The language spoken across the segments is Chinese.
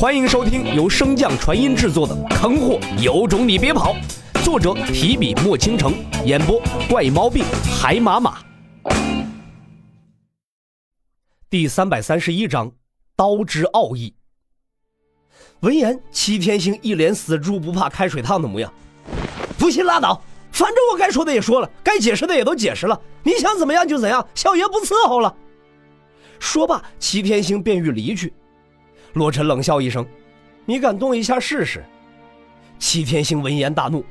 欢迎收听由升降传音制作的《坑货有种你别跑》，作者提笔墨倾城，演播怪猫病海马马。第三百三十一章，刀之奥义。闻言，齐天星一脸死猪不怕开水烫的模样。不信拉倒，反正我该说的也说了，该解释的也都解释了，你想怎么样就怎样，小爷不伺候了。说罢，齐天星便欲离去。洛尘冷笑一声：“你敢动一下试试？”齐天星闻言大怒：“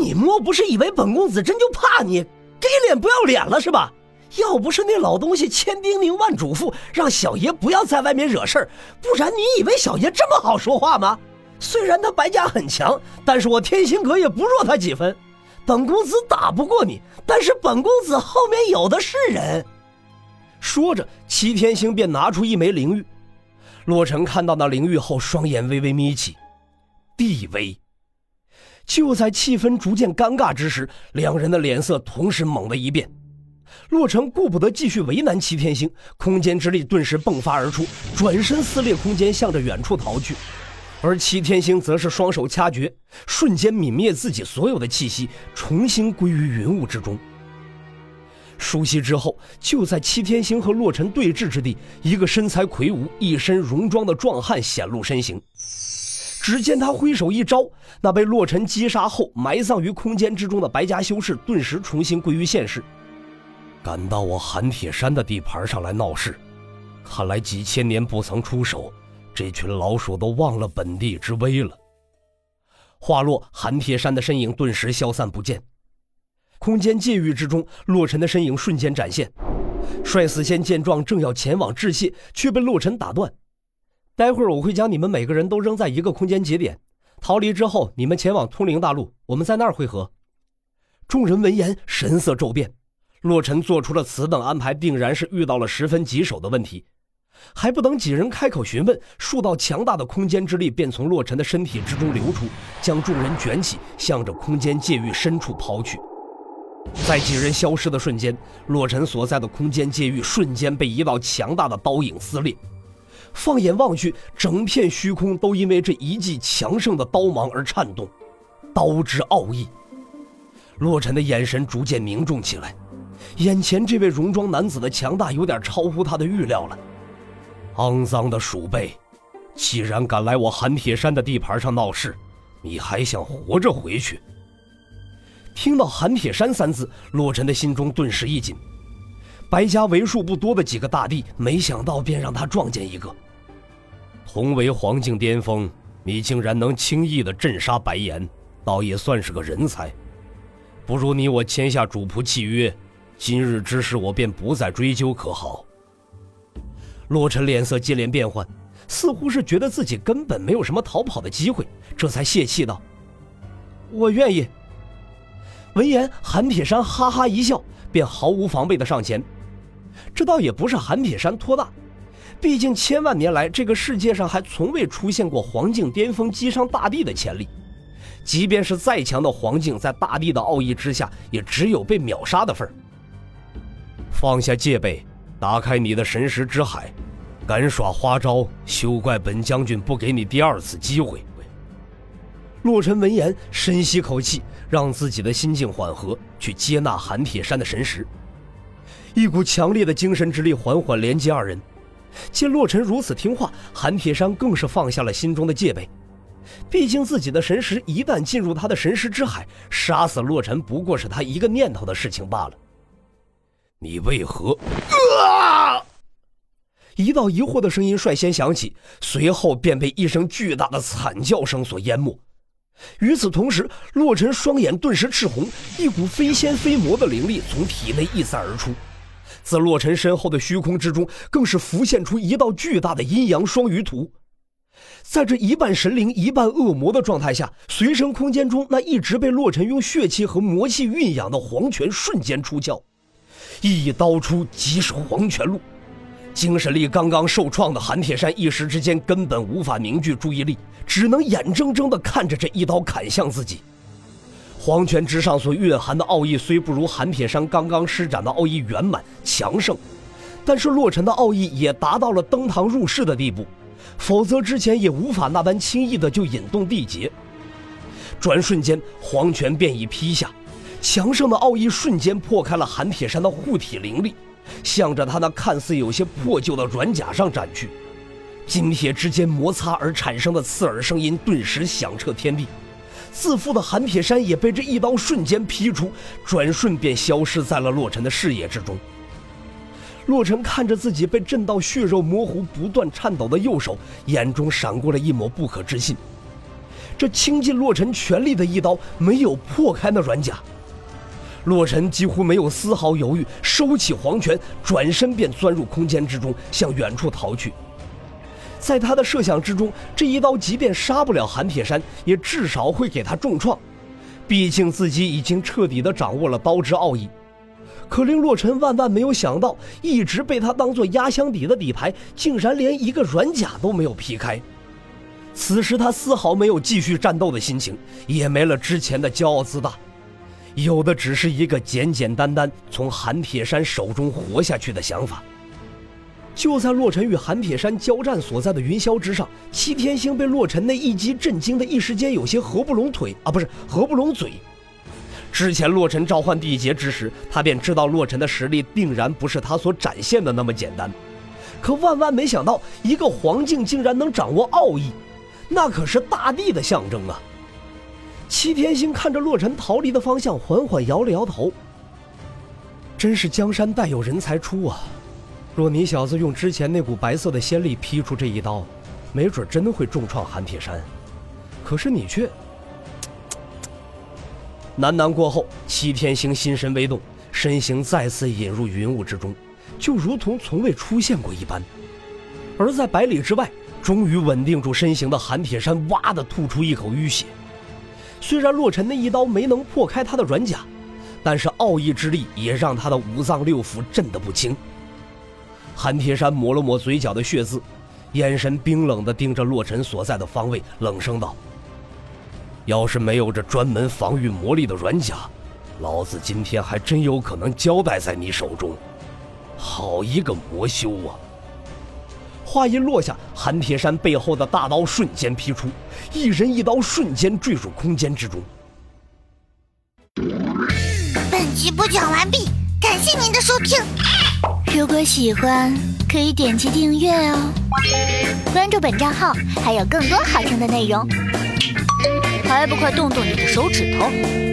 你莫不是以为本公子真就怕你，给脸不要脸了是吧？要不是那老东西千叮咛万嘱咐，让小爷不要在外面惹事儿，不然你以为小爷这么好说话吗？虽然他白家很强，但是我天心阁也不弱他几分。本公子打不过你，但是本公子后面有的是人。”说着，齐天星便拿出一枚灵玉。洛尘看到那灵玉后，双眼微微眯起。地威。就在气氛逐渐尴尬之时，两人的脸色同时猛地一变。洛尘顾不得继续为难齐天星，空间之力顿时迸发而出，转身撕裂空间，向着远处逃去。而齐天星则是双手掐诀，瞬间泯灭自己所有的气息，重新归于云雾之中。熟悉之后，就在七天星和洛尘对峙之地，一个身材魁梧、一身戎装的壮汉显露身形。只见他挥手一招，那被洛尘击杀后埋葬于空间之中的白家修士顿时重新归于现世。敢到我寒铁山的地盘上来闹事，看来几千年不曾出手，这群老鼠都忘了本地之威了。话落，寒铁山的身影顿时消散不见。空间界域之中，洛尘的身影瞬间展现。帅死仙见状，正要前往致谢，却被洛尘打断。待会儿我会将你们每个人都扔在一个空间节点，逃离之后，你们前往通灵大陆，我们在那儿会合。众人闻言，神色骤变。洛尘做出了此等安排，定然是遇到了十分棘手的问题。还不等几人开口询问，数道强大的空间之力便从洛尘的身体之中流出，将众人卷起，向着空间界域深处抛去。在几人消失的瞬间，洛尘所在的空间界域瞬间被一道强大的刀影撕裂。放眼望去，整片虚空都因为这一记强盛的刀芒而颤动。刀之奥义，洛尘的眼神逐渐凝重起来。眼前这位戎装男子的强大有点超乎他的预料了。肮脏的鼠辈，既然敢来我寒铁山的地盘上闹事，你还想活着回去？听到“寒铁山”三字，洛尘的心中顿时一紧。白家为数不多的几个大帝，没想到便让他撞见一个。同为黄境巅峰，你竟然能轻易的镇杀白岩，倒也算是个人才。不如你我签下主仆契约，今日之事我便不再追究，可好？洛尘脸色接连变换，似乎是觉得自己根本没有什么逃跑的机会，这才泄气道：“我愿意。”闻言，韩铁山哈哈一笑，便毫无防备的上前。这倒也不是韩铁山托大，毕竟千万年来这个世界上还从未出现过黄境巅峰击伤大地的潜力。即便是再强的黄境，在大地的奥义之下，也只有被秒杀的份儿。放下戒备，打开你的神识之海，敢耍花招，休怪本将军不给你第二次机会。洛尘闻言，深吸口气，让自己的心境缓和，去接纳韩铁山的神识。一股强烈的精神之力缓缓连接二人。见洛尘如此听话，韩铁山更是放下了心中的戒备。毕竟自己的神识一旦进入他的神识之海，杀死洛尘不过是他一个念头的事情罢了。你为何？啊！一道疑惑的声音率先响起，随后便被一声巨大的惨叫声所淹没。与此同时，洛尘双眼顿时赤红，一股非仙非魔的灵力从体内溢散而出。自洛尘身后的虚空之中，更是浮现出一道巨大的阴阳双鱼图。在这一半神灵、一半恶魔的状态下，随身空间中那一直被洛尘用血气和魔气蕴养的黄泉瞬间出鞘，一刀出，即是黄泉路。精神力刚刚受创的韩铁山一时之间根本无法凝聚注意力，只能眼睁睁地看着这一刀砍向自己。黄泉之上所蕴含的奥义虽不如韩铁山刚刚施展的奥义圆满强盛，但是洛尘的奥义也达到了登堂入室的地步。否则之前也无法那般轻易的就引动地劫。转瞬间，黄泉便已劈下，强盛的奥义瞬间破开了韩铁山的护体灵力，向着他那看似有些破旧的软甲上斩去。金铁之间摩擦而产生的刺耳声音顿时响彻天地，自负的韩铁山也被这一刀瞬间劈出，转瞬便消失在了洛尘的视野之中。洛尘看着自己被震到血肉模糊、不断颤抖的右手，眼中闪过了一抹不可置信。这倾尽洛尘全力的一刀没有破开那软甲，洛尘几乎没有丝毫犹豫，收起黄泉，转身便钻入空间之中，向远处逃去。在他的设想之中，这一刀即便杀不了韩铁山，也至少会给他重创，毕竟自己已经彻底的掌握了刀之奥义。可令洛尘万万没有想到，一直被他当做压箱底的底牌，竟然连一个软甲都没有劈开。此时他丝毫没有继续战斗的心情，也没了之前的骄傲自大，有的只是一个简简单单从韩铁山手中活下去的想法。就在洛尘与韩铁山交战所在的云霄之上，七天星被洛尘那一击震惊的，一时间有些合不拢腿啊，不是合不拢嘴。之前洛尘召唤地劫之时，他便知道洛尘的实力定然不是他所展现的那么简单。可万万没想到，一个黄境竟然能掌握奥义，那可是大地的象征啊！七天星看着洛尘逃离的方向，缓缓摇了摇头。真是江山代有人才出啊！若你小子用之前那股白色的仙力劈出这一刀，没准真的会重创韩铁山。可是你却……喃喃过后，七天星心神微动，身形再次引入云雾之中，就如同从未出现过一般。而在百里之外，终于稳定住身形的韩铁山哇的吐出一口淤血。虽然洛尘那一刀没能破开他的软甲，但是奥义之力也让他的五脏六腑震得不轻。韩铁山抹了抹嘴角的血渍，眼神冰冷地盯着洛尘所在的方位，冷声道。要是没有这专门防御魔力的软甲，老子今天还真有可能交代在你手中。好一个魔修啊！话音落下，韩铁山背后的大刀瞬间劈出，一人一刀瞬间坠入空间之中。本集播讲完毕，感谢您的收听。如果喜欢，可以点击订阅哦，关注本账号还有更多好听的内容。还不快动动你的手指头！